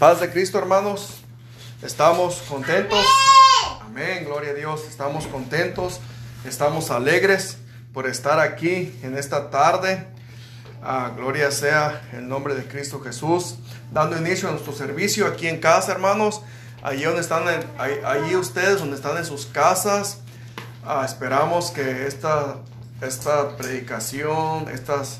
Paz de Cristo, hermanos. Estamos contentos. Amén, gloria a Dios. Estamos contentos, estamos alegres por estar aquí en esta tarde. Ah, gloria sea el nombre de Cristo Jesús. Dando inicio a nuestro servicio aquí en casa, hermanos. Allí donde están, allí ustedes, donde están en sus casas. Ah, esperamos que esta, esta predicación, estos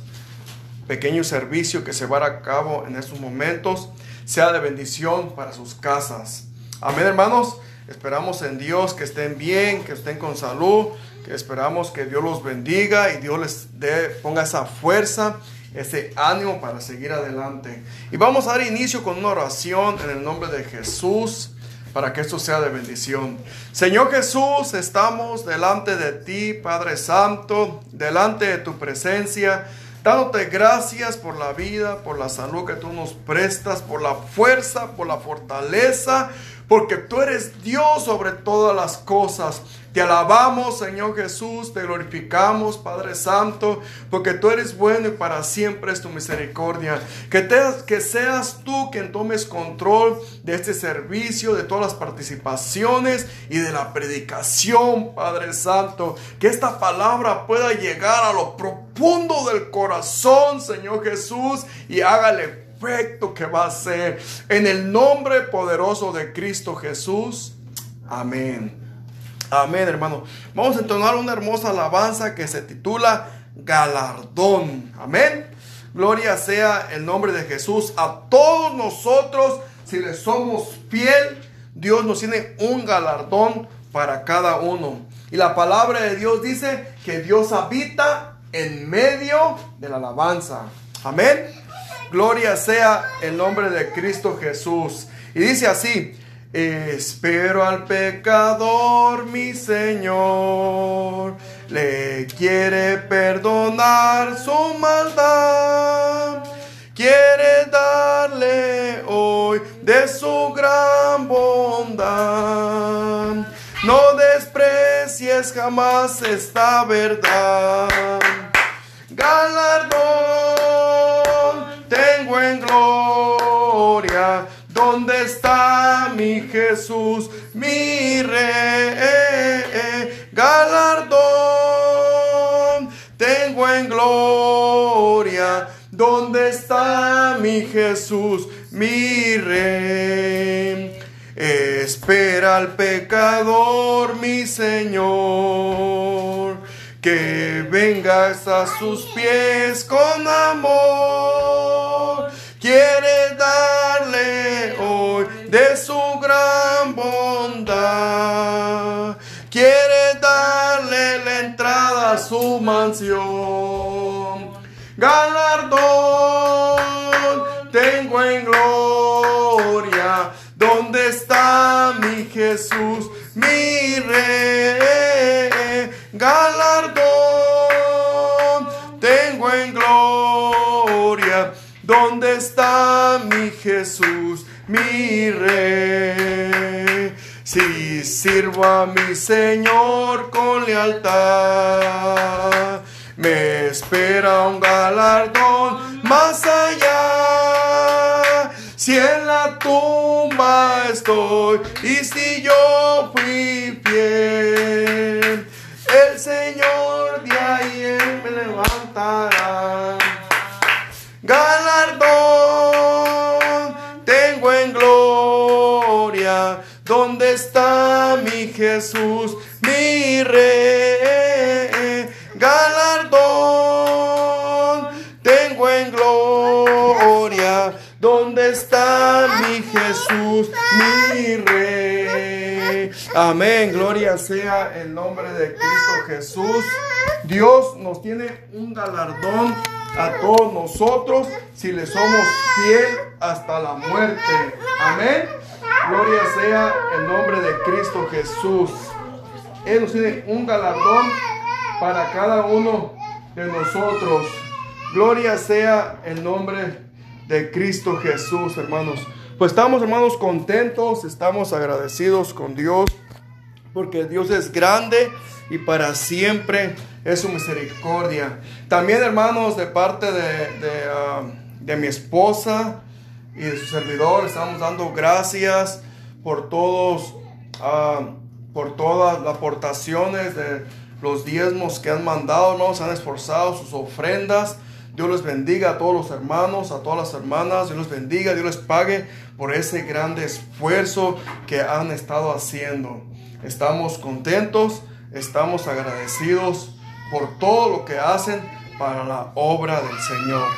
pequeños servicios que se van a cabo en estos momentos, sea de bendición para sus casas. Amén, hermanos. Esperamos en Dios que estén bien, que estén con salud, que esperamos que Dios los bendiga y Dios les dé, ponga esa fuerza, ese ánimo para seguir adelante. Y vamos a dar inicio con una oración en el nombre de Jesús para que esto sea de bendición. Señor Jesús, estamos delante de ti, Padre Santo, delante de tu presencia dándote gracias por la vida, por la salud que tú nos prestas, por la fuerza, por la fortaleza, porque tú eres Dios sobre todas las cosas. Te alabamos, Señor Jesús, te glorificamos, Padre Santo, porque tú eres bueno y para siempre es tu misericordia. Que, que seas tú quien tomes control de este servicio, de todas las participaciones y de la predicación, Padre Santo. Que esta palabra pueda llegar a lo profundo del corazón, Señor Jesús, y hágale efecto que va a ser. En el nombre poderoso de Cristo Jesús. Amén. Amén, hermano. Vamos a entonar una hermosa alabanza que se titula Galardón. Amén. Gloria sea el nombre de Jesús. A todos nosotros, si le somos fiel, Dios nos tiene un galardón para cada uno. Y la palabra de Dios dice que Dios habita en medio de la alabanza. Amén. Gloria sea el nombre de Cristo Jesús. Y dice así, Espero al pecador, mi Señor, le quiere perdonar su maldad, quiere darle hoy de su gran bondad. No desprecies jamás esta verdad. Galardón tengo en gloria ¿Dónde está mi Jesús, mi rey? Galardón tengo en gloria. ¿Dónde está mi Jesús, mi rey? Espera al pecador, mi Señor, que vengas a sus pies con amor. Quiere hoy de su gran bondad. Quiere darle la entrada a su mansión. Galardón tengo en gloria. ¿Dónde está mi Jesús, mi rey? Galardón tengo en gloria. ¿Dónde está mi Jesús, mi rey? Si sirvo a mi Señor con lealtad, me espera un galardón más allá. Si en la tumba estoy y si yo fui fiel, el Señor de ahí me levantará. ¿Dónde está mi Jesús, mi rey? Galardón tengo en gloria. ¿Dónde está mi Jesús, mi rey? Amén. Gloria sea el nombre de Cristo Jesús. Dios nos tiene un galardón a todos nosotros si le somos fiel hasta la muerte. Amén. Gloria sea el nombre de Cristo Jesús. Él nos tiene un galardón para cada uno de nosotros. Gloria sea el nombre de Cristo Jesús, hermanos. Pues estamos, hermanos, contentos, estamos agradecidos con Dios, porque Dios es grande y para siempre es su misericordia. También, hermanos, de parte de, de, ah, mi esposa y de su servidor. Estamos dando gracias por todos, ah, por todas las aportaciones de los diezmos que han mandado, nos han esforzado sus ofrendas. Dios les bendiga a todos los hermanos, a todas las hermanas. Dios les bendiga, Dios les pague por ese grande esfuerzo que han estado haciendo. Estamos contentos, estamos agradecidos por todo lo que hacen para la obra del Señor.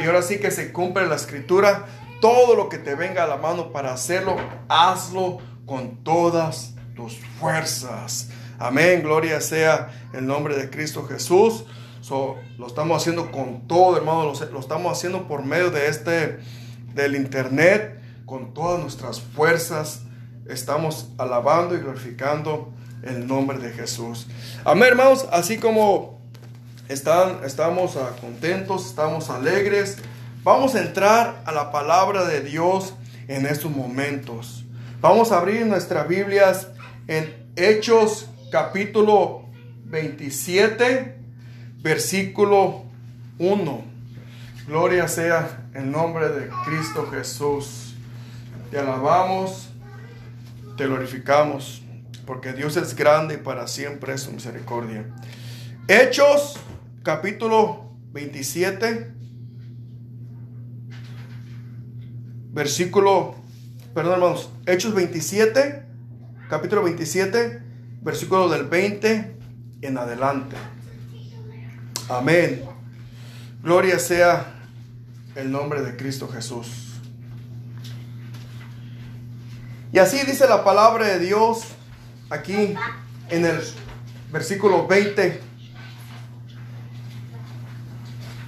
Y ahora sí que se cumple la escritura. Todo lo que te venga a la mano para hacerlo, hazlo con todas tus fuerzas. Amén, gloria sea el nombre de Cristo Jesús. lo estamos haciendo con todo, hermano. Lo, estamos haciendo por medio de este, del internet, con todas nuestras fuerzas. Estamos alabando y glorificando el nombre de Jesús. Amén, hermanos. Así como están, estamos ah, contentos, estamos alegres. Vamos a entrar a la palabra de Dios en estos momentos. Vamos a abrir nuestras Biblias en Hechos capítulo 27, versículo 1. Gloria sea el nombre de Cristo Jesús. Te alabamos, te glorificamos, porque Dios es grande y para siempre es su misericordia. Hechos capítulo 27, versículo, perdón hermanos, Hechos 27, capítulo 27, versículo del 20 en adelante. Amén. Gloria sea el nombre de Cristo Jesús. Y así dice la palabra de Dios aquí en el versículo 20.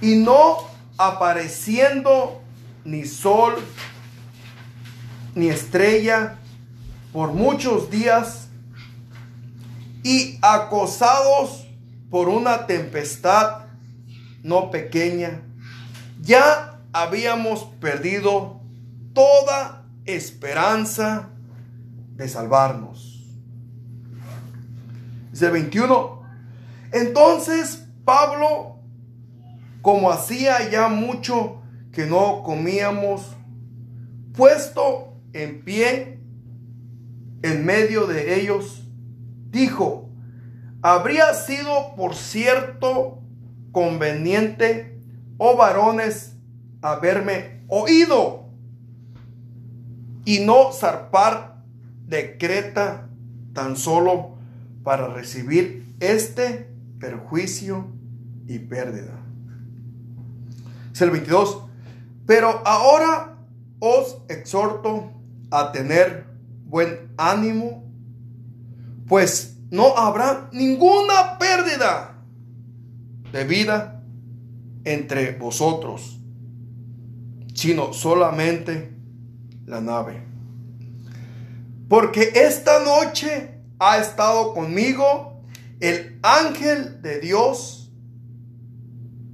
Y no apareciendo ni sol ni estrella por muchos días y acosados por una tempestad no pequeña, ya habíamos perdido toda esperanza de salvarnos. Dice 21. Entonces Pablo, como hacía ya mucho que no comíamos, puesto en pie en medio de ellos, dijo, habría sido por cierto conveniente, oh varones, haberme oído y no zarpar de Creta tan solo para recibir este perjuicio y pérdida. Es el 22. Pero ahora os exhorto a tener buen ánimo pues no habrá ninguna pérdida de vida entre vosotros, sino solamente la nave. Porque esta noche ha estado conmigo el ángel de Dios,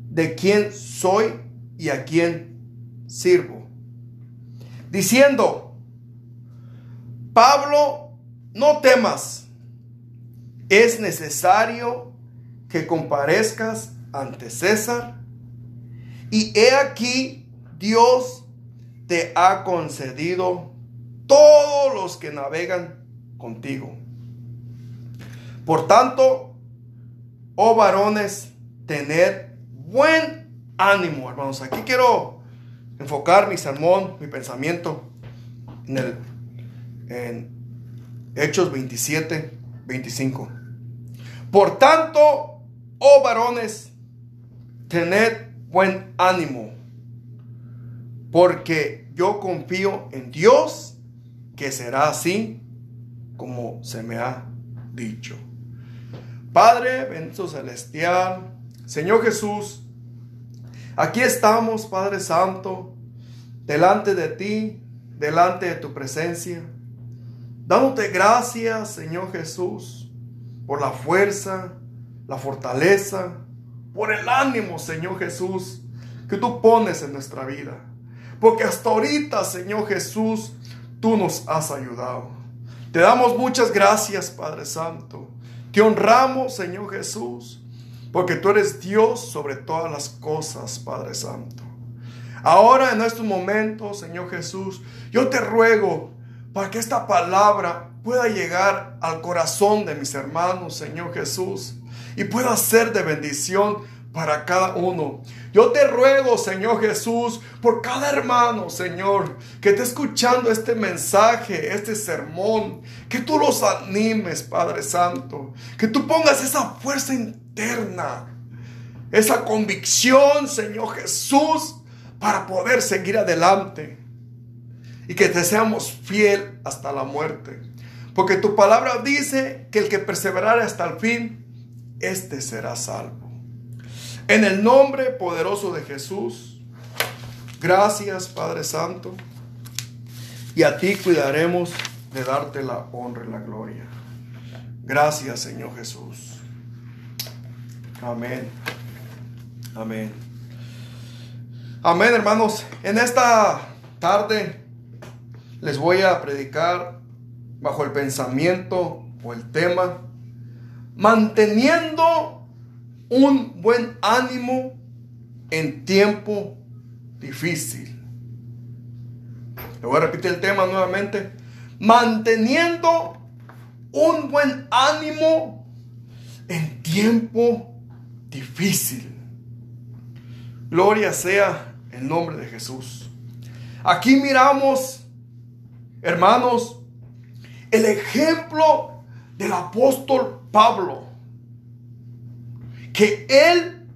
de quien soy y a quien sirvo, diciendo, Pablo, no temas es necesario que comparezcas ante César. Y he aquí, Dios te ha concedido todos los que navegan contigo. Por tanto, oh varones, tener buen ánimo, hermanos. Aquí quiero enfocar mi sermón, mi pensamiento en el Hechos 27, 25. Por tanto, oh varones, tened buen ánimo, porque yo confío en Dios que será así como se me ha dicho. Padre, bendito celestial, Señor Jesús, aquí estamos, Padre Santo, delante de ti, delante de tu presencia Dándote gracias, Señor Jesús, por la fuerza, la fortaleza, por el ánimo, Señor Jesús, que tú pones en nuestra vida. Porque hasta ahorita, Señor Jesús, tú nos has ayudado. Te damos muchas gracias, Padre Santo. Te honramos, Señor Jesús, porque tú eres Dios sobre todas las cosas, Padre Santo. Ahora en estos momentos, Señor Jesús, yo te ruego para que esta palabra pueda llegar al corazón de mis hermanos, Señor Jesús, y pueda ser de bendición para cada uno. Yo te ruego, Señor Jesús, por cada hermano, Señor, que esté escuchando este mensaje, este sermón, que tú los animes, Padre Santo, que tú pongas esa fuerza interna, esa convicción, Señor Jesús, para poder seguir adelante y que te seamos fiel hasta la muerte. Porque tu palabra dice que el que perseverare hasta el fin, este será salvo. En el nombre poderoso de Jesús, gracias Padre Santo. Y a ti cuidaremos de darte la honra y la gloria. Gracias Señor Jesús. Amén. Amén. Amén hermanos. En esta tarde les voy a predicar bajo el pensamiento o el tema, manteniendo un buen ánimo en tiempo difícil. Le voy a repetir el tema nuevamente, manteniendo un buen ánimo en tiempo difícil. Gloria sea el nombre de Jesús. Aquí miramos hermanos, el ejemplo del apóstol Pablo, que él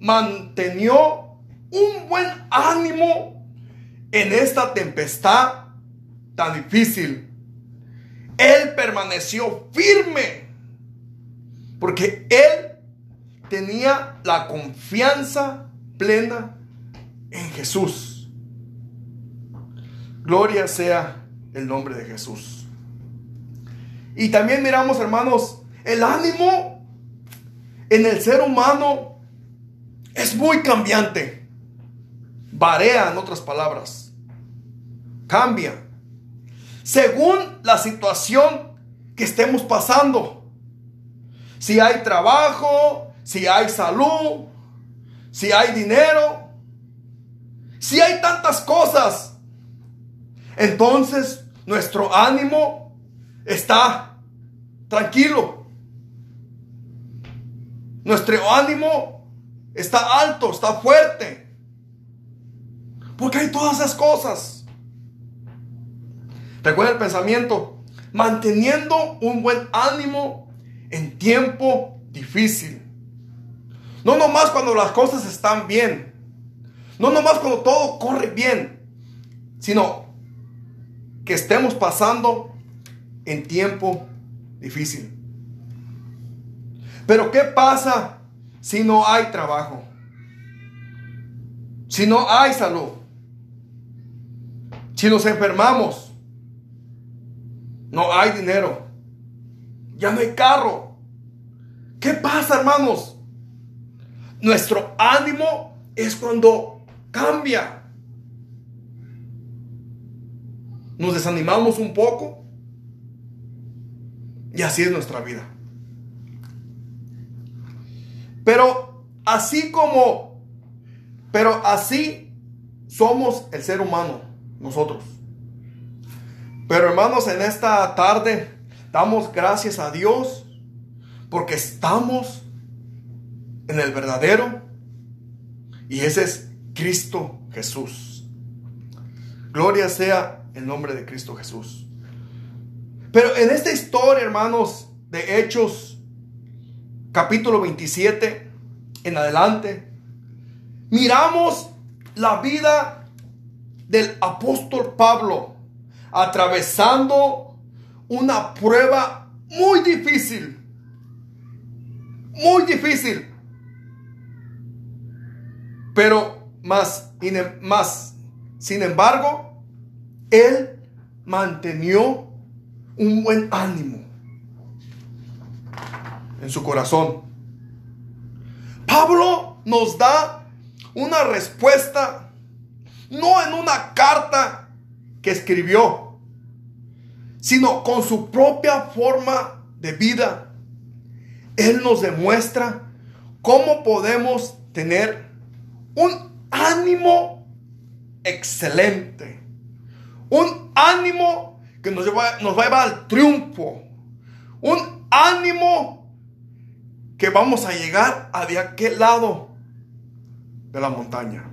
mantenió un buen ánimo en esta tempestad tan difícil. Él permaneció firme porque él tenía la confianza plena en Jesús. Gloria sea el nombre de Jesús. Y también miramos, hermanos, el ánimo en el ser humano es muy cambiante. Varía, en otras palabras. Cambia. Según la situación que estemos pasando. Si hay trabajo, si hay salud, si hay dinero, si hay tantas cosas. Entonces nuestro ánimo está tranquilo. Nuestro ánimo está alto, está fuerte. Porque hay todas esas cosas. Recuerda el pensamiento, manteniendo un buen ánimo en tiempo difícil. No nomás cuando las cosas están bien. No nomás cuando todo corre bien. Sino que estemos pasando en tiempo difícil. Pero ¿qué pasa si no hay trabajo? Si no hay salud. Si nos enfermamos. No hay dinero. Ya no hay carro. ¿Qué pasa, hermanos? Nuestro ánimo es cuando cambia. nos desanimamos un poco y así es nuestra vida. Pero así como, pero así somos el ser humano, nosotros. Pero hermanos, en esta tarde damos gracias a Dios porque estamos en el verdadero y ese es Cristo Jesús. Gloria sea el nombre de Cristo Jesús. Pero en esta historia, hermanos, de Hechos, capítulo 27 en adelante, miramos la vida del apóstol Pablo atravesando una prueba muy difícil. Muy difícil. Pero más, más, sin embargo, él mantenió un buen ánimo en su corazón. Pablo nos da una respuesta, no en una carta que escribió, sino con su propia forma de vida. Él nos demuestra cómo podemos tener un ánimo excelente. Un ánimo que nos, nos va a llevar al triunfo. Un ánimo que vamos a llegar a de aquel lado de la montaña.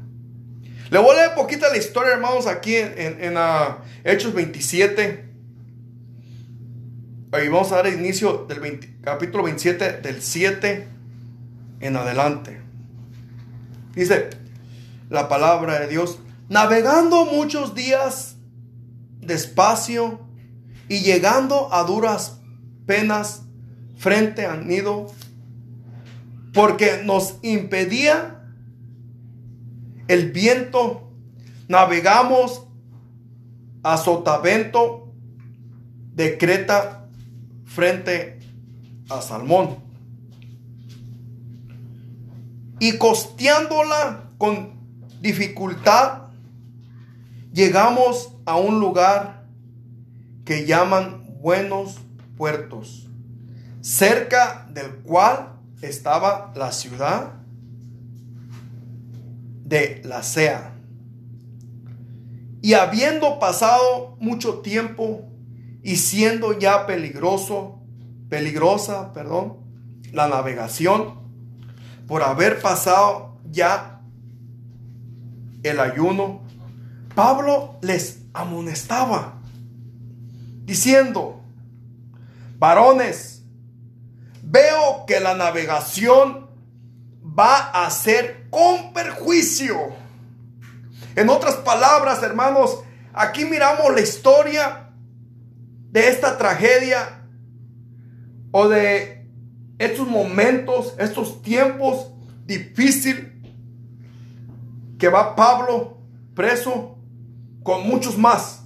Le voy a leer poquita la historia, hermanos, aquí en, ah, Hechos 27. Ahí vamos a dar inicio del capítulo 27, del 7 en adelante. Dice la palabra de Dios, navegando muchos días despacio y llegando a duras penas frente al nido, porque nos impedía el viento, navegamos a Sotavento de Creta frente a Salmón. Y costeándola con dificultad, llegamos a un lugar que llaman Buenos Puertos, cerca del cual estaba la ciudad de la sea. Y habiendo pasado mucho tiempo y siendo ya peligroso, peligrosa, perdón, la navegación, por haber pasado ya el ayuno, Pablo les amonestaba, diciendo, varones, veo que la navegación va a ser con perjuicio. En otras palabras, hermanos, aquí miramos la historia de esta tragedia o de estos momentos, estos tiempos difíciles que va Pablo preso con muchos más.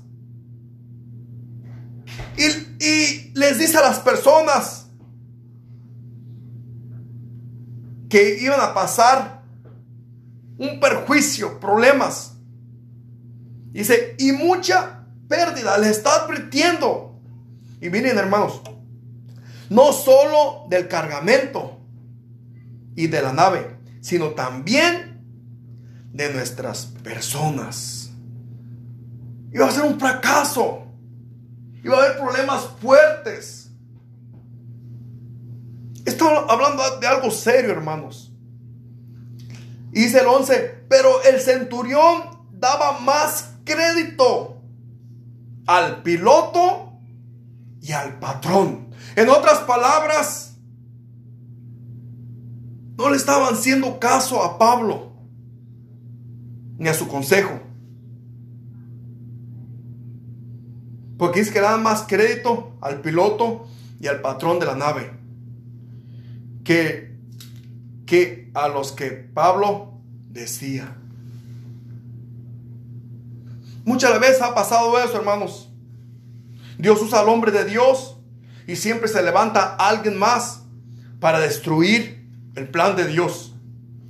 Y, y les dice a las personas, que iban a pasar un perjuicio, problemas. Dice, y mucha pérdida, les está advirtiendo. Y miren hermanos, no solo del cargamento y de la nave, sino también de nuestras personas. Iba a ser un fracaso. Iba a haber problemas fuertes. Estamos hablando de algo serio, hermanos. Dice el 11, pero el centurión daba más crédito al piloto y al patrón. En otras palabras, no le estaban haciendo caso a Pablo ni a su consejo. Porque dice que daban más crédito al piloto y al patrón de la nave que, que a los que Pablo decía. Muchas veces ha pasado eso, hermanos. Dios usa al hombre de Dios y siempre se levanta alguien más para destruir el plan de Dios.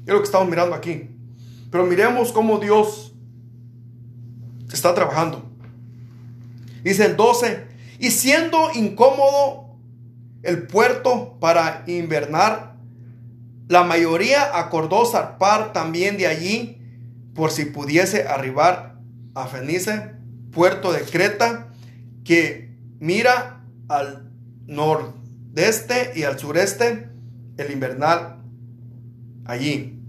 Es lo que estamos mirando aquí. Pero miremos cómo Dios está trabajando. Dice el 12, y siendo incómodo el puerto para invernar. La mayoría acordó zarpar también de allí por si pudiese arribar a Fenice, puerto de Creta, que mira al nordeste y al sureste el invernal allí.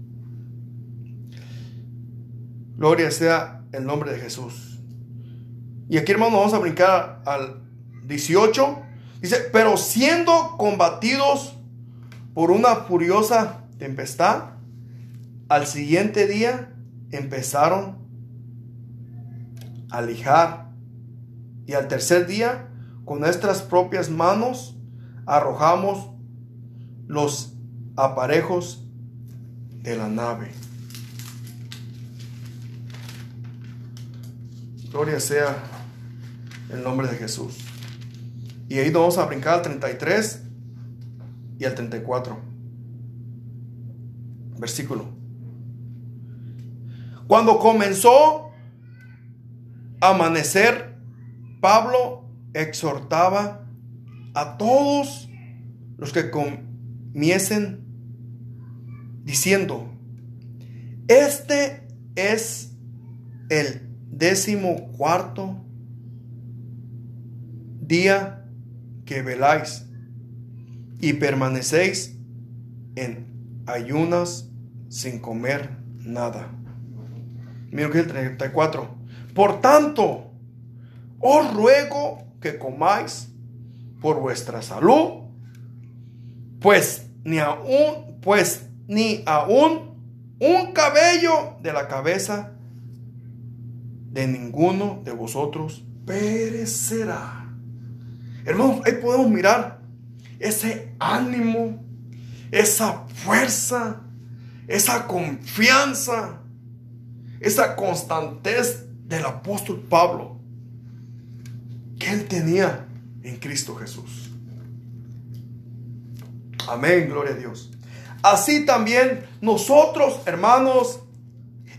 Gloria sea el nombre de Jesús. Y aquí hermano vamos a brincar al 18 Dice, pero siendo combatidos por una furiosa tempestad, al siguiente día empezaron a lijar y al tercer día con nuestras propias manos arrojamos los aparejos de la nave. Gloria sea el nombre de Jesús. Y ahí vamos a brincar al 33 y al 34. Versículo. Cuando comenzó a amanecer, Pablo exhortaba a todos los que comiesen diciendo, este es el décimo cuarto día que veláis y permanecéis en ayunas sin comer nada. Mira que el 34. Por tanto, os ruego que comáis por vuestra salud, pues ni aún, pues ni aún un cabello de la cabeza de ninguno de vosotros perecerá. Hermanos, ahí podemos mirar ese ánimo, esa fuerza, esa confianza, esa constantez del apóstol Pablo que él tenía en Cristo Jesús. Amén, gloria a Dios. Así también nosotros, hermanos,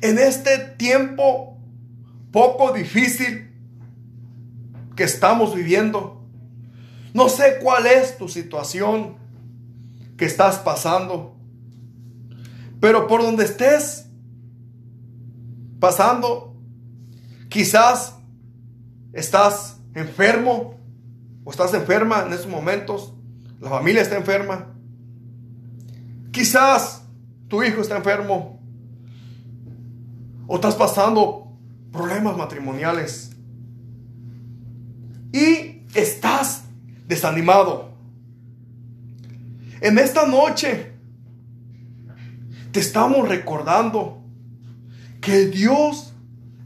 en este tiempo poco difícil que estamos viviendo, no sé cuál es tu situación que estás pasando, pero por donde estés pasando, quizás estás enfermo o estás enferma en estos momentos, la familia está enferma, quizás tu hijo está enfermo o estás pasando problemas matrimoniales y estás desanimado. En esta noche te estamos recordando que Dios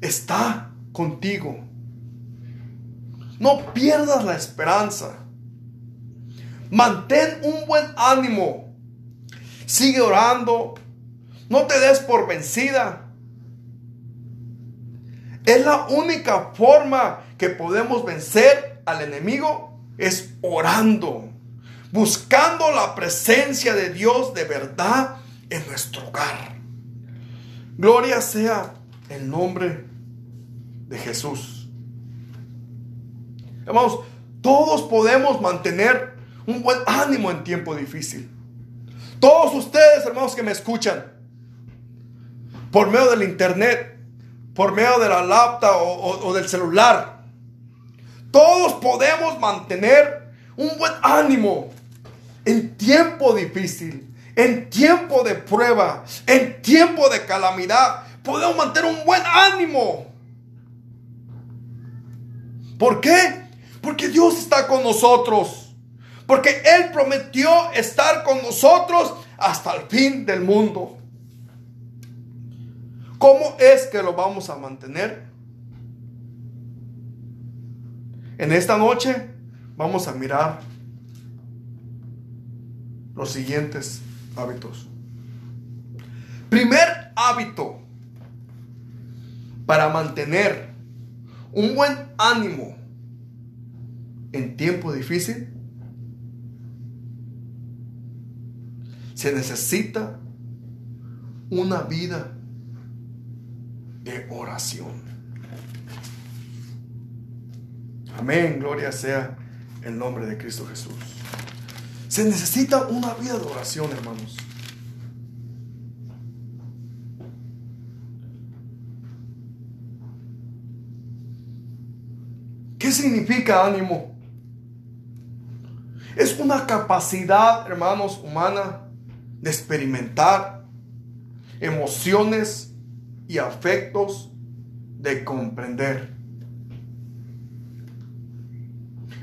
está contigo. No pierdas la esperanza. Mantén un buen ánimo. Sigue orando. No te des por vencida. Es la única forma que podemos vencer al enemigo es orando, buscando la presencia de Dios de verdad en nuestro hogar. Gloria sea el nombre de Jesús. Hermanos, todos podemos mantener un buen ánimo en tiempo difícil. Todos ustedes, hermanos, que me escuchan, por medio del internet, por medio de la laptop o, del celular. Todos podemos mantener un buen ánimo en tiempo difícil, en tiempo de prueba, en tiempo de calamidad. Podemos mantener un buen ánimo. ¿Por qué? Porque Dios está con nosotros. Porque Él prometió estar con nosotros hasta el fin del mundo. ¿Cómo es que lo vamos a mantener? En esta noche vamos a mirar los siguientes hábitos. Primer hábito para mantener un buen ánimo en tiempo difícil se necesita una vida de oración. Amén, gloria sea el nombre de Cristo Jesús. Se necesita una vida de oración, hermanos. ¿Qué significa ánimo? Es una capacidad, hermanos, humana de experimentar emociones y afectos de comprender.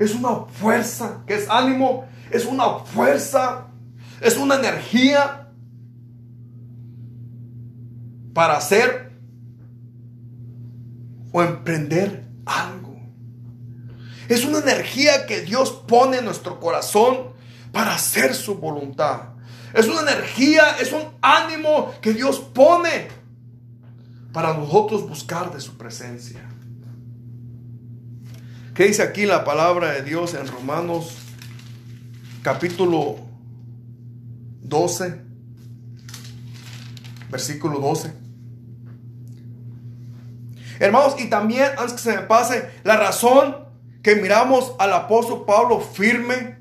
Es una fuerza, que es ánimo, es una fuerza, es una energía para hacer o emprender algo. Es una energía que Dios pone en nuestro corazón para hacer su voluntad. Es una energía, es un ánimo que Dios pone para nosotros buscar de su presencia. ¿Qué dice aquí la palabra de Dios en Romanos capítulo 12, versículo 12? Hermanos, y también, antes que se me pase, la razón que miramos al apóstol Pablo firme,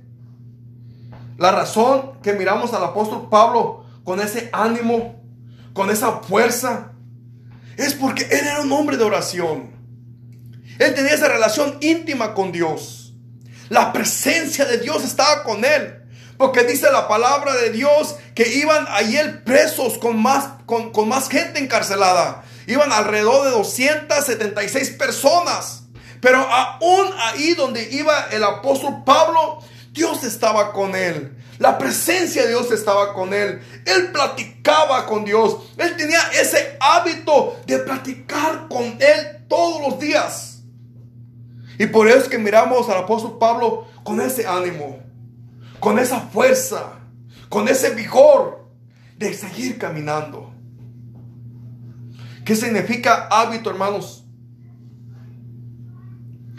la razón que miramos al apóstol Pablo con ese ánimo, con esa fuerza, es porque él era un hombre de oración. Él tenía esa relación íntima con Dios. La presencia de Dios estaba con él. Porque dice la palabra de Dios que iban ayer presos con más, con más gente encarcelada. Iban alrededor de 276 personas. Pero aún ahí donde iba el apóstol Pablo, Dios estaba con él. La presencia de Dios estaba con él. Él platicaba con Dios. Él tenía ese hábito de platicar con él todos los días. Y por eso es que miramos al apóstol Pablo con ese ánimo, con esa fuerza, con ese vigor de seguir caminando. ¿Qué significa hábito, hermanos?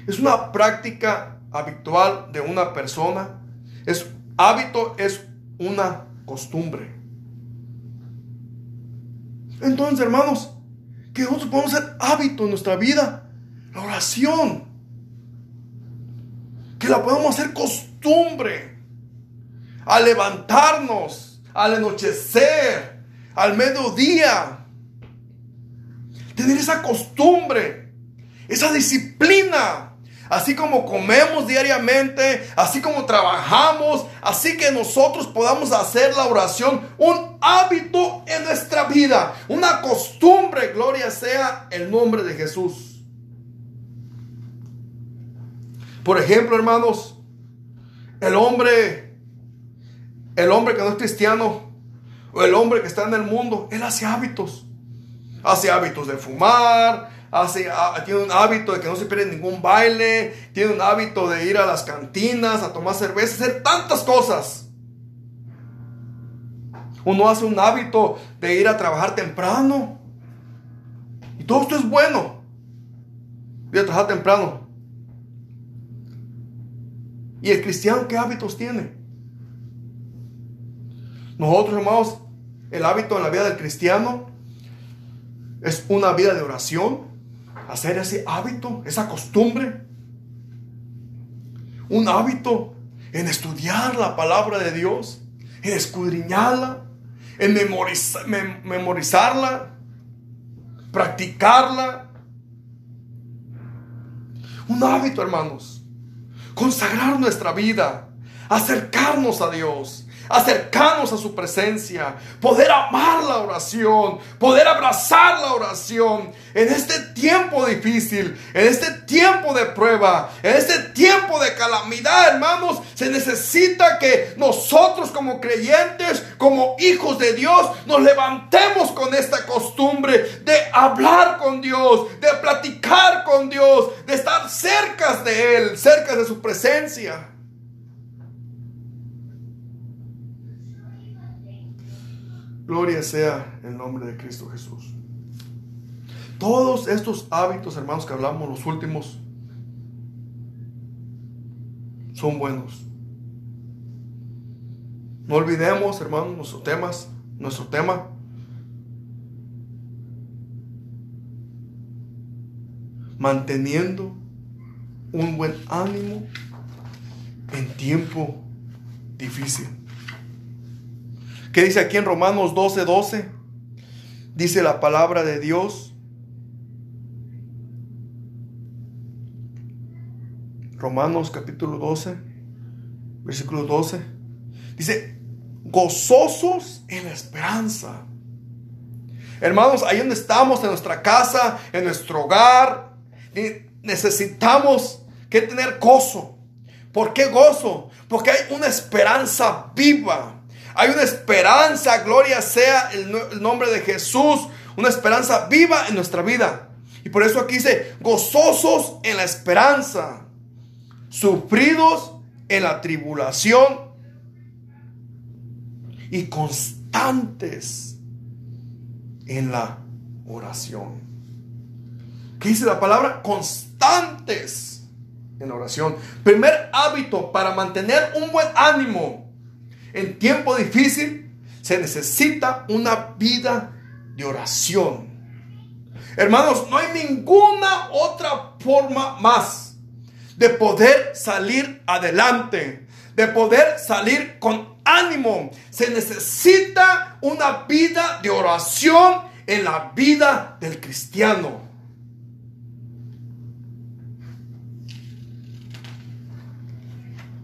Es una práctica habitual de una persona. Es Hábito es una costumbre. Entonces, hermanos, que nosotros podemos hacer hábito en nuestra vida, la oración. Que la podemos hacer costumbre. Al levantarnos, al anochecer, al mediodía. Tener esa costumbre, esa disciplina así como comemos diariamente, así como trabajamos, así que nosotros podamos hacer la oración un hábito en nuestra vida, una costumbre, gloria sea el nombre de Jesús. Por ejemplo, hermanos, el hombre, el hombre que no es cristiano, o el hombre que está en el mundo, él hace hábitos. Hace hábitos de fumar, tiene un hábito de que no se pierde ningún baile, tiene un hábito de ir a las cantinas, a tomar cerveza, hacer tantas cosas. Uno hace un hábito de ir a trabajar temprano. Y todo esto es bueno. Ir a trabajar temprano. ¿Y el cristiano qué hábitos tiene? Nosotros, hermanos, el hábito en la vida del cristiano es una vida de oración, hacer ese hábito, esa costumbre. Un hábito en estudiar la palabra de Dios, en escudriñarla, en memorizarla, practicarla. Un hábito, hermanos. Consagrar nuestra vida, acercarnos a Dios, acercarnos a su presencia, poder amar la oración, poder abrazar la oración en este tiempo difícil, en este tiempo de prueba, en este tiempo de calamidad, hermanos, se necesita que nosotros como creyentes, como hijos de Dios, nos levantemos con esta costumbre de hablar con Dios, de platicar con Dios, de estar cerca de Él, cerca de su presencia. Gloria sea el nombre de Cristo Jesús. Todos estos hábitos, hermanos, que hablamos los últimos, son buenos. No olvidemos, hermanos, nuestros temas, nuestro tema. Manteniendo un buen ánimo en tiempo difícil. ¿Qué dice aquí en Romanos 12, 12? Dice la palabra de Dios. Romanos capítulo 12, versículo 12. Dice, gozosos en la esperanza. Hermanos, ahí donde estamos, en nuestra casa, en nuestro hogar, necesitamos que tener gozo. ¿Por qué gozo? Porque hay una esperanza viva. Hay una esperanza, gloria sea el, nombre de Jesús, una esperanza viva en nuestra vida. Y por eso aquí dice, gozosos en la esperanza, sufridos en la tribulación y constantes en la oración. ¿Qué dice la palabra? Constantes en la oración. Primer hábito para mantener un buen ánimo en tiempo difícil se necesita una vida de oración. Hermanos, no hay ninguna otra forma más de poder salir adelante, de poder salir con ánimo. Se necesita una vida de oración en la vida del cristiano.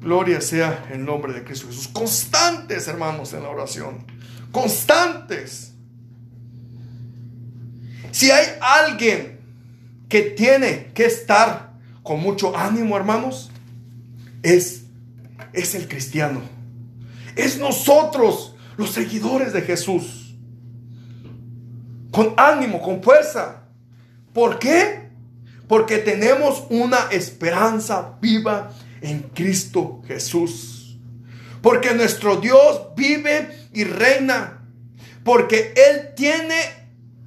Gloria sea el nombre de Cristo Jesús. Constantes, hermanos, en la oración. Constantes. Si hay alguien que tiene que estar con mucho ánimo, hermanos, es, es el cristiano. Es nosotros, los seguidores de Jesús. Con ánimo, con fuerza. ¿Por qué? Porque tenemos una esperanza viva en Cristo Jesús. Porque nuestro Dios vive y reina. Porque Él tiene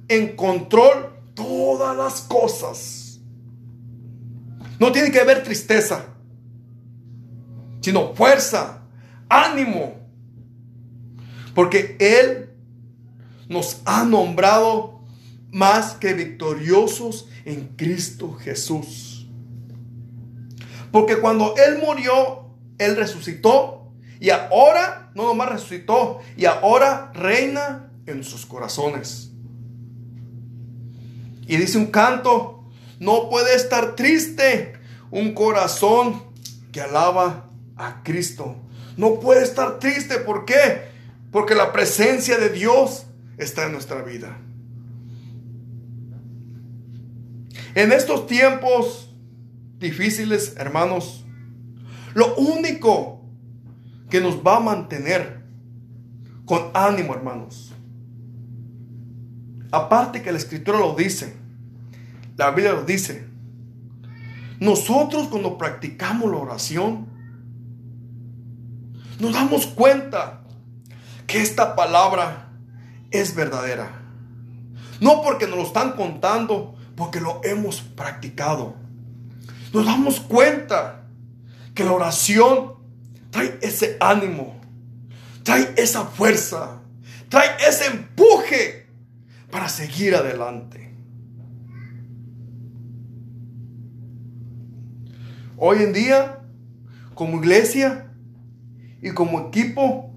en control todas las cosas. No tiene que haber tristeza, sino fuerza, ánimo. Porque Él nos ha nombrado más que victoriosos en Cristo Jesús. Porque cuando Él murió, Él resucitó. Y ahora, no nomás resucitó, y ahora reina en sus corazones. Y dice un canto, no puede estar triste un corazón que alaba a Cristo. No puede estar triste, ¿por qué? Porque la presencia de Dios está en nuestra vida. En estos tiempos difíciles, hermanos, lo único que nos va a mantener con ánimo, hermanos, aparte que la escritura lo dice, la Biblia lo dice, nosotros cuando practicamos la oración, nos damos cuenta que esta palabra es verdadera. No porque nos lo están contando, porque lo hemos practicado nos damos cuenta que la oración trae ese ánimo, trae esa fuerza, trae ese empuje para seguir adelante. Hoy en día, como iglesia y como equipo,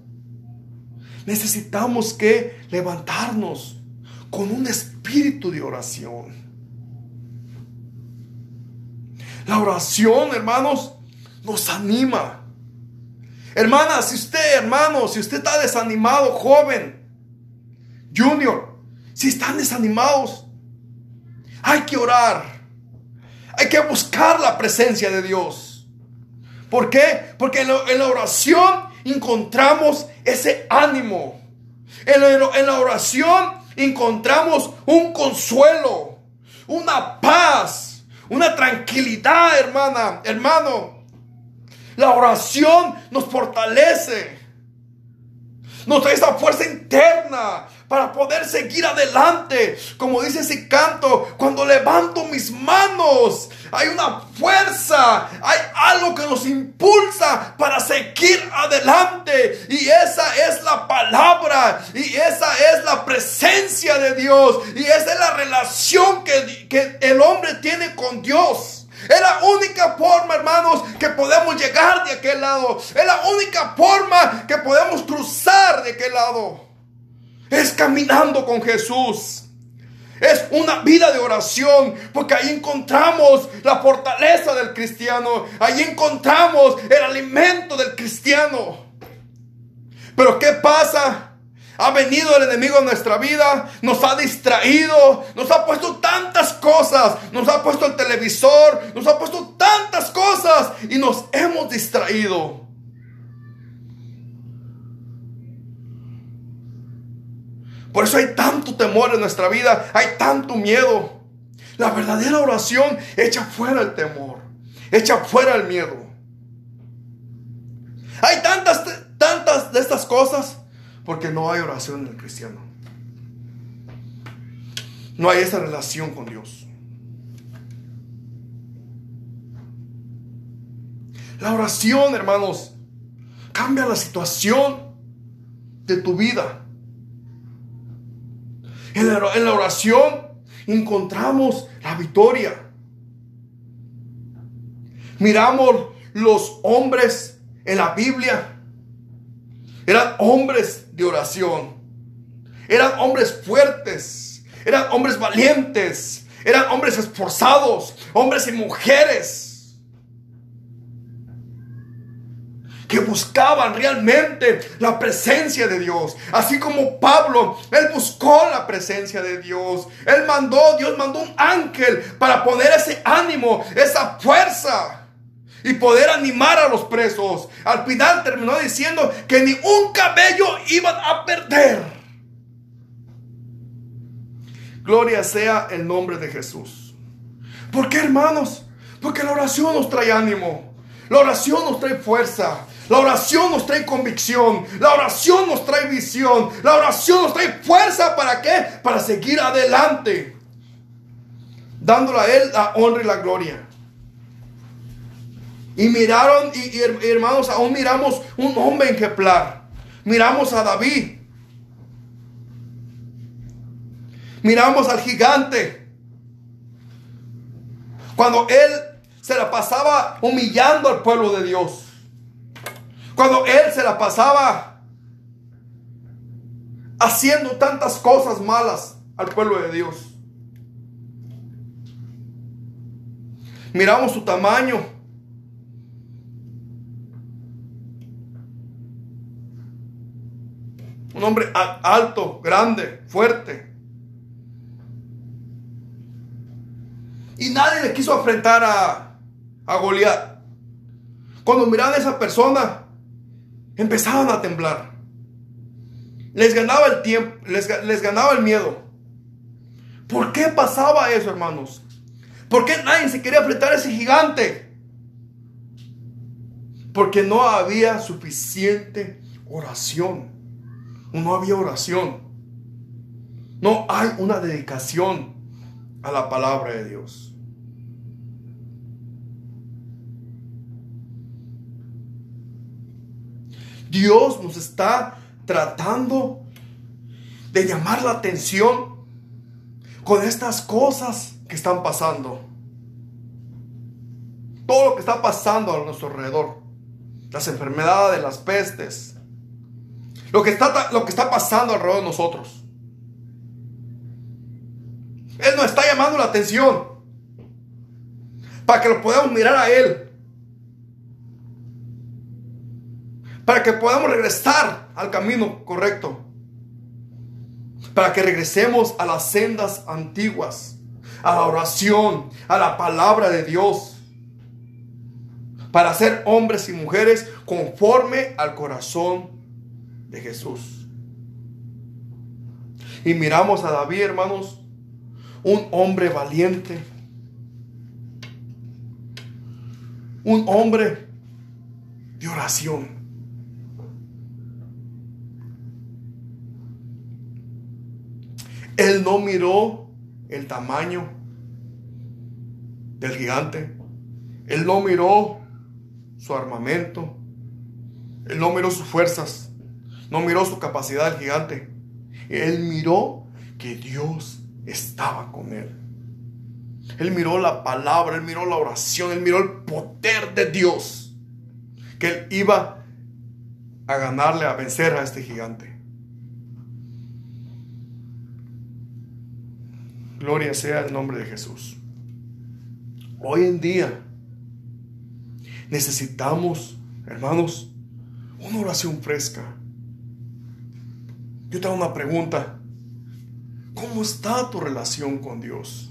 necesitamos que levantarnos con un espíritu de oración. La oración, hermanos, nos anima. Hermana, si usted, hermano, si usted está desanimado, joven, junior, si están desanimados, hay que orar. Hay que buscar la presencia de Dios. ¿Por qué? Porque en la, oración encontramos ese ánimo. En en la oración encontramos un consuelo, una paz una tranquilidad, hermana, hermano. La oración nos fortalece. Nos da esa fuerza interna para poder seguir adelante. Como dice ese canto, cuando levanto mis manos, hay una fuerza, hay algo que nos impulsa para seguir adelante. Y esa es la palabra, y esa es la presencia de Dios, y esa es la relación que, que el hombre tiene con Dios. Es la única forma, hermanos, que podemos llegar de aquel lado. Es la única forma que podemos cruzar de aquel lado. Es caminando con Jesús. Es una vida de oración, porque ahí encontramos la fortaleza del cristiano, ahí encontramos el alimento del cristiano. Pero ¿qué pasa? Ha venido el enemigo a nuestra vida, nos ha distraído, nos ha puesto tantas cosas, nos ha puesto el televisor, nos ha puesto tantas cosas y nos hemos distraído. Por eso hay tanto temor en nuestra vida, hay tanto miedo. La verdadera oración echa fuera el temor, echa fuera el miedo. Hay tantas, tantas de estas cosas porque no hay oración en el cristiano. No hay esa relación con Dios. La oración, hermanos, cambia la situación de tu vida. En la, oración encontramos la victoria. Miramos los hombres en la Biblia. Eran hombres de oración. Eran hombres fuertes. eran hombres valientes, eran hombres esforzados, hombres y mujeres que buscaban realmente la presencia de Dios. Así como Pablo, él buscó la presencia de Dios. Él mandó, Dios mandó un ángel para poner ese ánimo, esa fuerza y poder animar a los presos. Al final terminó diciendo que ni un cabello iban a perder. Gloria sea el nombre de Jesús. ¿Por qué, hermanos? Porque la oración nos trae ánimo. La oración nos trae fuerza. La oración nos trae convicción. La oración nos trae visión. La oración nos trae fuerza. ¿Para qué? Para seguir adelante. Dándole a Él la honra y la gloria. Y miraron, y, hermanos, aún miramos un hombre ejemplar. Miramos a David. Miramos al gigante. Cuando él se la pasaba humillando al pueblo de Dios. Cuando él se la pasaba haciendo tantas cosas malas al pueblo de Dios. Miramos su tamaño. Un hombre alto, grande, fuerte. Y nadie le quiso enfrentar a, a Goliat. Cuando miraban a esa persona, empezaban a temblar. Les ganaba el tiempo, les, les ganaba el miedo. ¿Por qué pasaba eso, hermanos? ¿Por qué nadie se quería enfrentar a ese gigante? Porque no había suficiente oración no había oración. No hay una dedicación a la palabra de Dios. Dios nos está tratando de llamar la atención con estas cosas que están pasando. Todo lo que está pasando a nuestro alrededor. Las enfermedades, las pestes, lo que está, lo que está pasando alrededor de nosotros. Él nos está llamando la atención para que lo podamos mirar a Él. Para que podamos regresar al camino correcto. Para que regresemos a las sendas antiguas, a la oración, a la palabra de Dios. Para ser hombres y mujeres conforme al corazón de Jesús. Y miramos a David, hermanos, un hombre valiente, un hombre de oración. Él no miró el tamaño del gigante. Él no miró su armamento. Él no miró sus fuerzas. No miró su capacidad el gigante. Él miró que Dios estaba con él. Él miró la palabra, él miró la oración, él miró el poder de Dios. Que él iba a ganarle, a vencer a este gigante. Gloria sea el nombre de Jesús. Hoy en día necesitamos, hermanos, una oración fresca yo te hago una pregunta. ¿Cómo está tu relación con Dios?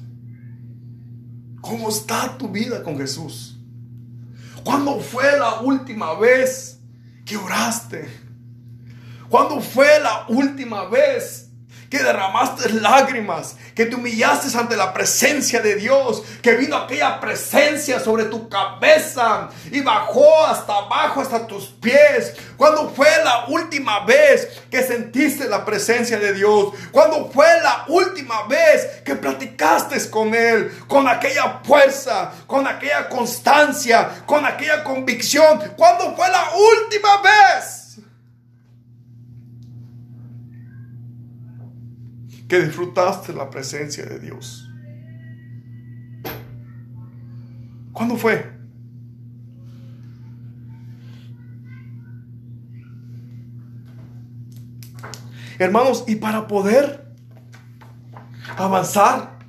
¿Cómo está tu vida con Jesús? ¿Cuándo fue la última vez que oraste? ¿Cuándo fue la última vez que derramaste lágrimas, que te humillaste ante la presencia de Dios, que vino aquella presencia sobre tu cabeza y bajó hasta abajo, hasta tus pies. ¿Cuándo fue la última vez que sentiste la presencia de Dios? ¿Cuándo fue la última vez que platicaste con Él? Con aquella fuerza, con aquella constancia, con aquella convicción. ¿Cuándo fue la última vez? Que disfrutaste la presencia de Dios. ¿Cuándo fue? Hermanos, y para poder avanzar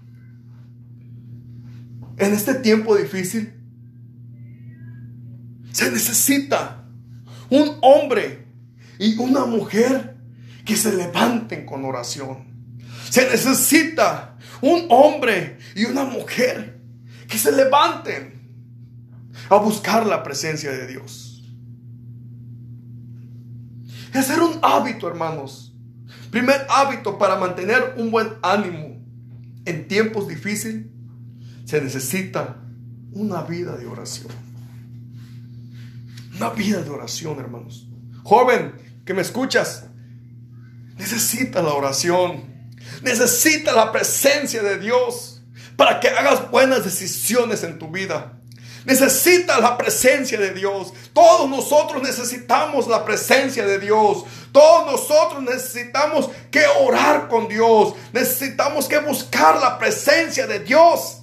en este tiempo difícil, se necesita un hombre y una mujer que se levanten con oración. Se necesita un hombre y una mujer que se levanten a buscar la presencia de Dios. Es ser un hábito, hermanos. Primer hábito para mantener un buen ánimo en tiempos difíciles, se necesita una vida de oración. Una vida de oración, hermanos. Joven que me escuchas, necesita la oración. Necesita la presencia de Dios para que hagas buenas decisiones en tu vida. Necesita la presencia de Dios. Todos nosotros necesitamos la presencia de Dios. Todos nosotros necesitamos que orar con Dios. Necesitamos que buscar la presencia de Dios.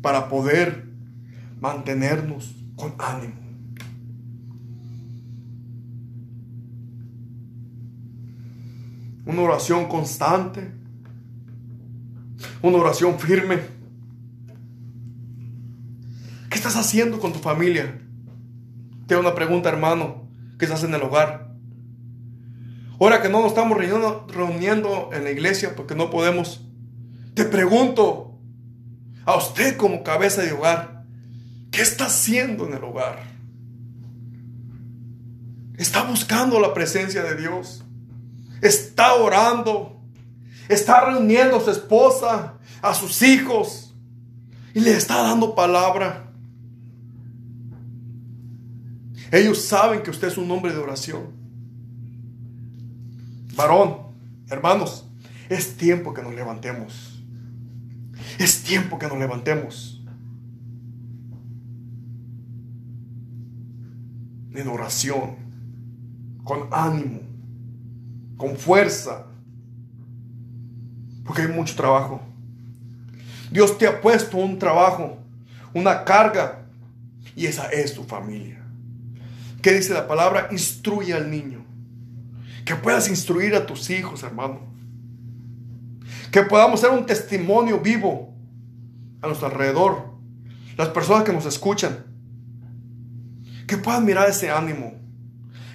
Para poder mantenernos con ánimo. Una oración constante una oración firme. ¿Qué estás haciendo con tu familia? Te una pregunta, hermano. ¿Qué estás en el hogar? Ahora que no nos estamos reuniendo, reuniendo en la iglesia porque no podemos, te pregunto a usted como cabeza de hogar, ¿qué está haciendo en el hogar? ¿Está buscando la presencia de Dios? ¿Está orando? Está reuniendo a su esposa, a sus hijos, y le está dando palabra. Ellos saben que usted es un hombre de oración. Varón, hermanos, es tiempo que nos levantemos. Es tiempo que nos levantemos. En oración, con ánimo, con fuerza porque hay mucho trabajo. Dios te ha puesto un trabajo, una carga, y esa es tu familia. ¿Qué dice la palabra? Instruye al niño. Que puedas instruir a tus hijos, hermano. Que podamos ser un testimonio vivo a nuestro alrededor. Las personas que nos escuchan. Que puedan mirar ese ánimo,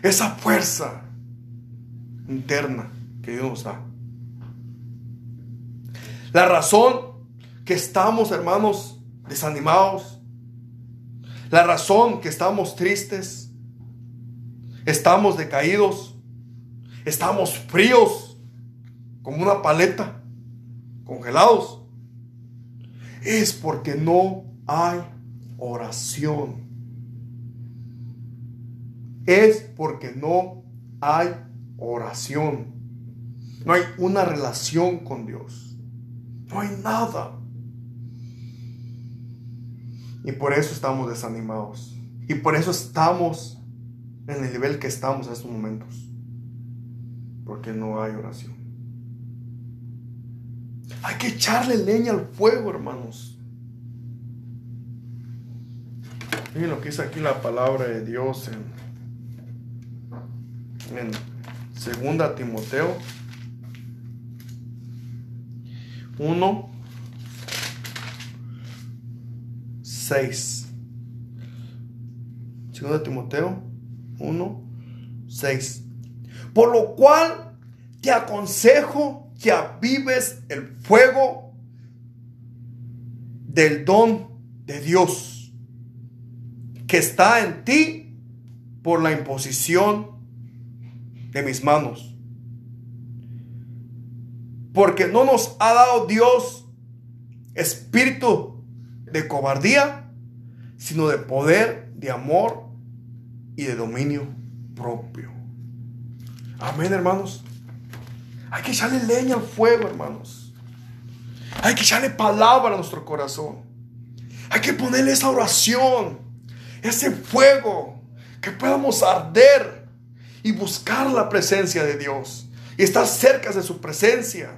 esa fuerza interna que Dios nos da. La razón que estamos, hermanos, desanimados, la razón que estamos tristes, estamos decaídos, estamos fríos, como una paleta, congelados, es porque no hay oración. Es porque no hay oración. No hay una relación con Dios. No hay nada. Y por eso estamos desanimados. Y por eso estamos en el nivel que estamos en estos momentos. Porque no hay oración. Hay que echarle leña al fuego, hermanos. Miren lo que dice aquí la palabra de Dios en, en 2 Timoteo 1, 6. Segundo de Timoteo 1, 6. Por lo cual te aconsejo que avives el fuego del don de Dios que está en ti por la imposición de mis manos porque no nos ha dado Dios espíritu de cobardía, sino de poder, de amor y de dominio propio. Amén, hermanos. Hay que echarle leña al fuego, hermanos. Hay que echarle palabra a nuestro corazón. Hay que ponerle esa oración, ese fuego, que podamos arder y buscar la presencia de Dios y estar cerca de su presencia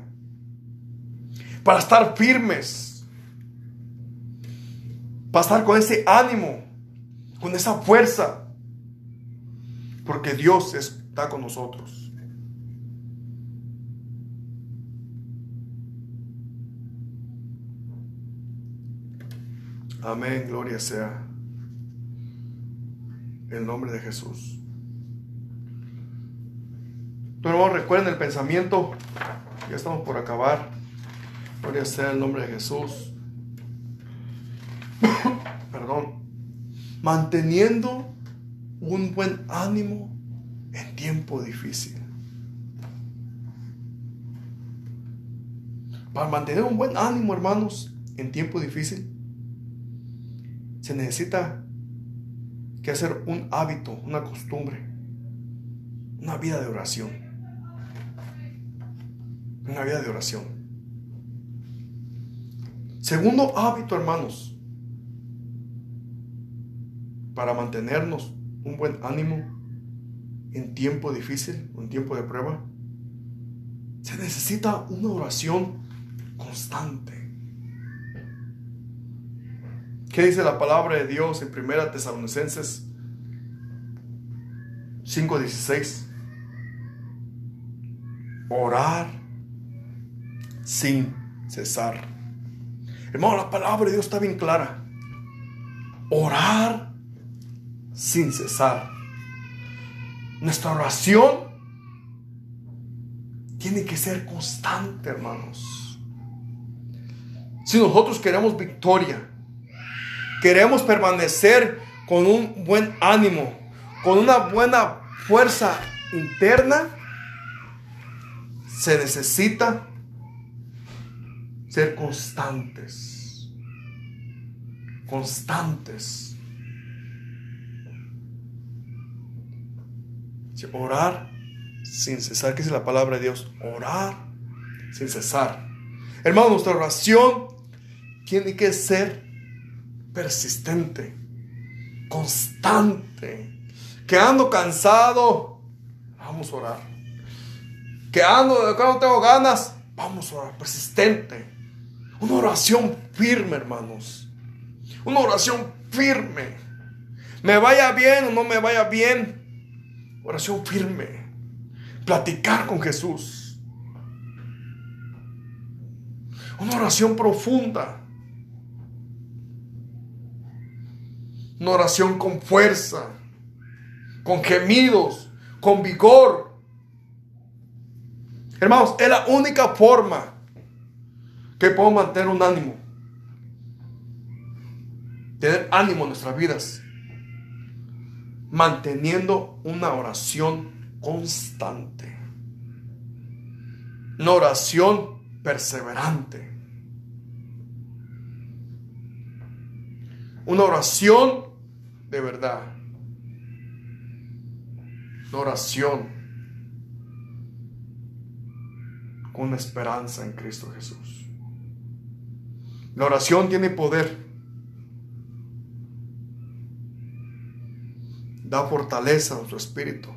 para estar firmes, para estar con ese ánimo, con esa fuerza, porque Dios es está con nosotros. Amén, gloria sea el nombre de Jesús. Pero recuerden el pensamiento, ya estamos por acabar. Gloria sea el nombre de Jesús. Perdón. Manteniendo un buen ánimo en tiempo difícil. Para mantener un buen ánimo, hermanos, en tiempo difícil, se necesita que hacer un hábito, una costumbre, una vida de oración. Una vida de oración. Segundo hábito, hermanos, para mantenernos un buen ánimo en tiempo difícil, en tiempo de prueba, se necesita una oración constante. ¿Qué dice la palabra de Dios en 1 Tesalonicenses 5:16? Orar sin cesar. Hermano, la palabra de Dios está bien clara. Orar sin cesar. Nuestra oración tiene que ser constante, hermanos. Si nosotros queremos victoria, queremos permanecer con un buen ánimo, con una buena fuerza interna, se necesita ser constantes. Constantes. Orar sin cesar. ¿Qué es la palabra de Dios? Orar sin cesar. Hermano, nuestra oración tiene que ser persistente, constante. Que ando cansado, vamos a orar. Que ando de no tengo ganas, vamos a orar. Persistente. Una oración firme, hermanos. Una oración firme. Me vaya bien o no me vaya bien. Oración firme. Platicar con Jesús. Una oración profunda. Una oración con fuerza, con gemidos, con vigor. Hermanos, es la única forma que podemos mantener un ánimo. Tener ánimo en nuestras vidas. Manteniendo una oración constante. Una oración perseverante. Una oración de verdad. Una oración con esperanza en Cristo Jesús. La oración tiene poder. Da fortaleza a nuestro espíritu.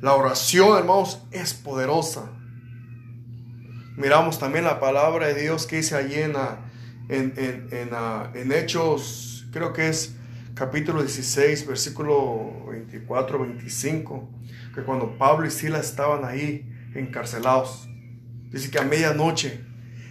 La oración, hermanos, es poderosa. Miramos también la palabra de Dios que dice allí en la en, ah, en, Hechos, creo que es capítulo 16, versículo 24, 25, que cuando Pablo y Silas estaban ahí encarcelados, dice que a medianoche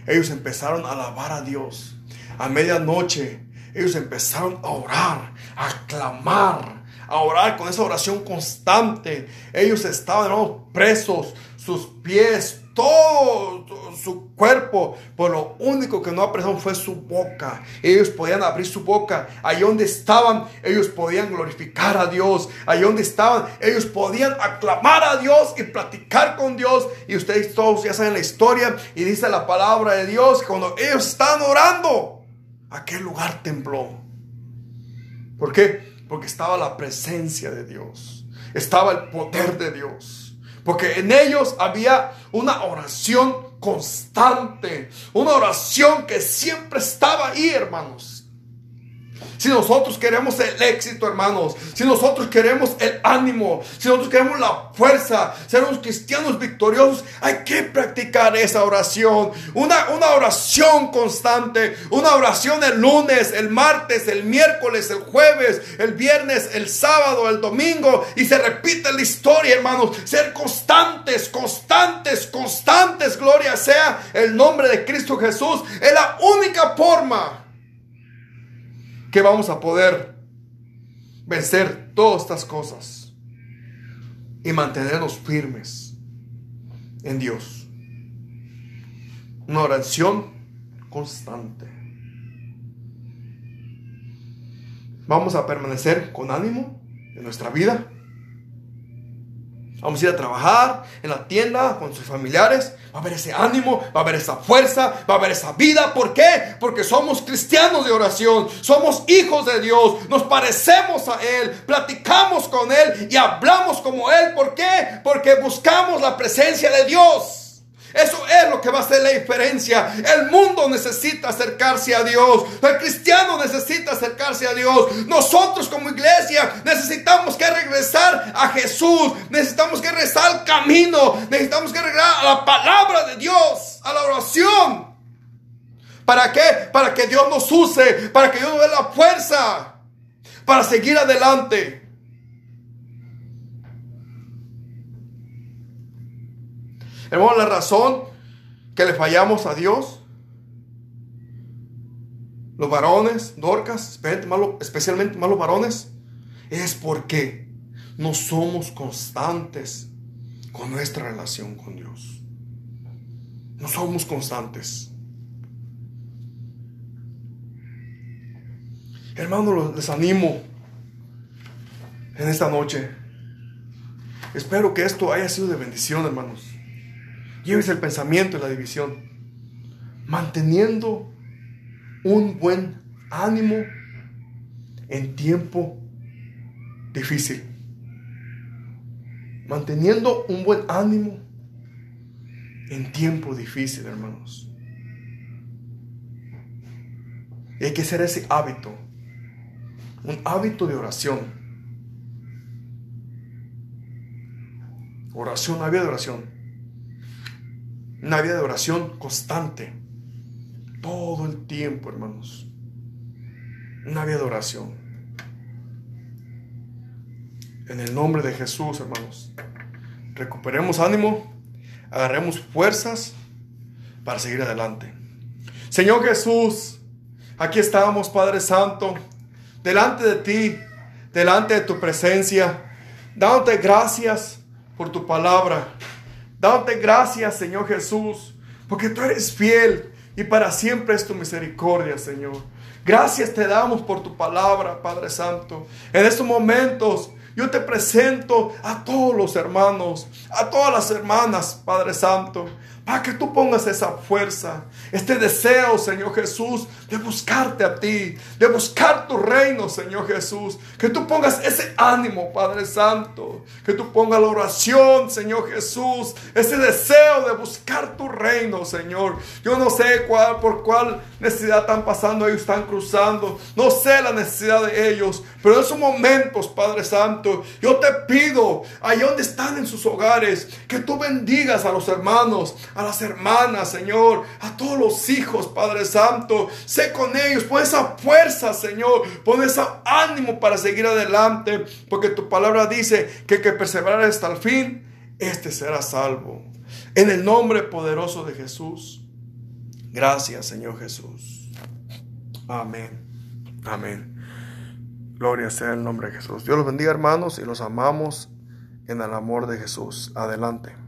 ellos empezaron a alabar a Dios. A medianoche ellos empezaron a orar, a clamar, a orar con esa oración constante. Ellos estaban presos, sus pies todo su cuerpo, pero lo único que no apresaron fue su boca. Ellos podían abrir su boca. Allí donde estaban, ellos podían glorificar a Dios. Allí donde estaban, ellos podían aclamar a Dios y platicar con Dios. Y ustedes todos ya saben la historia. Y dice la palabra de Dios cuando ellos estaban orando, aquel lugar tembló. ¿Por qué? Porque estaba la presencia de Dios. Estaba el poder de Dios. Porque en ellos había una oración constante. Una oración que siempre estaba ahí, hermanos. Si nosotros queremos el éxito, hermanos, si nosotros queremos el ánimo, si nosotros queremos la fuerza, ser unos cristianos victoriosos, hay que practicar esa oración. Una, una oración constante, una oración el lunes, el martes, el miércoles, el jueves, el viernes, el sábado, el domingo, y se repite la historia, hermanos. Ser constantes, constantes, constantes, gloria sea el nombre de Cristo Jesús. Es la única forma que vamos a poder vencer todas estas cosas y mantenernos firmes en Dios. Una oración constante. Vamos a permanecer con ánimo en nuestra vida Vamos a ir a trabajar en la tienda con sus familiares. Va a haber ese ánimo, va a haber esa fuerza, va a haber esa vida. ¿Por qué? Porque somos cristianos de oración, somos hijos de Dios, nos parecemos a Él, platicamos con Él y hablamos como Él. ¿Por qué? Porque buscamos la presencia de Dios. Eso es lo que va a hacer la diferencia. El mundo necesita acercarse a Dios. El cristiano necesita acercarse a Dios. Nosotros como iglesia necesitamos que regresar a Jesús. Necesitamos que regresar al camino. Necesitamos que regresar a la palabra de Dios, a la oración. ¿Para qué? Para que Dios nos use, para que Dios nos dé la fuerza para seguir adelante. Hermano, la razón que le fallamos a Dios, los varones, Dorcas, especialmente malos varones, es porque no somos constantes con nuestra relación con Dios. No somos constantes. Hermano, les animo en esta noche. Espero que esto haya sido de bendición, hermanos lleves el pensamiento y la división, manteniendo un buen ánimo en tiempo difícil. Manteniendo un buen ánimo en tiempo difícil, hermanos. Y hay que hacer ese hábito, un hábito de oración. Oración, había de oración. Una vida de oración constante. Todo el tiempo, hermanos. Una vida de oración. En el nombre de Jesús, hermanos. Recuperemos ánimo. Agarremos fuerzas para seguir adelante. Señor Jesús, aquí estamos, Padre Santo, delante de ti, delante de tu presencia, dándote gracias por tu palabra. Gracias, Señor Jesús, porque tú eres fiel y para siempre es tu misericordia, Señor. Gracias te damos por tu palabra, Padre Santo. En estos momentos yo te presento a todos los hermanos, a todas las hermanas, Padre Santo, para que tú pongas esa fuerza, este deseo, Señor Jesús, de buscarte a ti, de buscar tu reino, Señor Jesús. Que tú pongas ese ánimo, Padre Santo. Que tú pongas la oración, Señor Jesús. Ese deseo de buscar tu reino, Señor. Yo no sé cuál, por cuál necesidad están pasando, ellos están cruzando. No sé la necesidad de ellos. Pero en esos momentos, Padre Santo, yo te pido, ahí donde están en sus hogares, que tú bendigas a los hermanos, a las hermanas, Señor, a todos los hijos, Padre Santo. Sé con ellos, pon esa fuerza, Señor, pon ese ánimo para seguir adelante, porque tu palabra dice que que perseverar hasta el fin, este será salvo. En el nombre poderoso de Jesús. Gracias, Señor Jesús. Amén. Amén. Gloria sea el nombre de Jesús. Dios los bendiga, hermanos, y los amamos en el amor de Jesús. Adelante.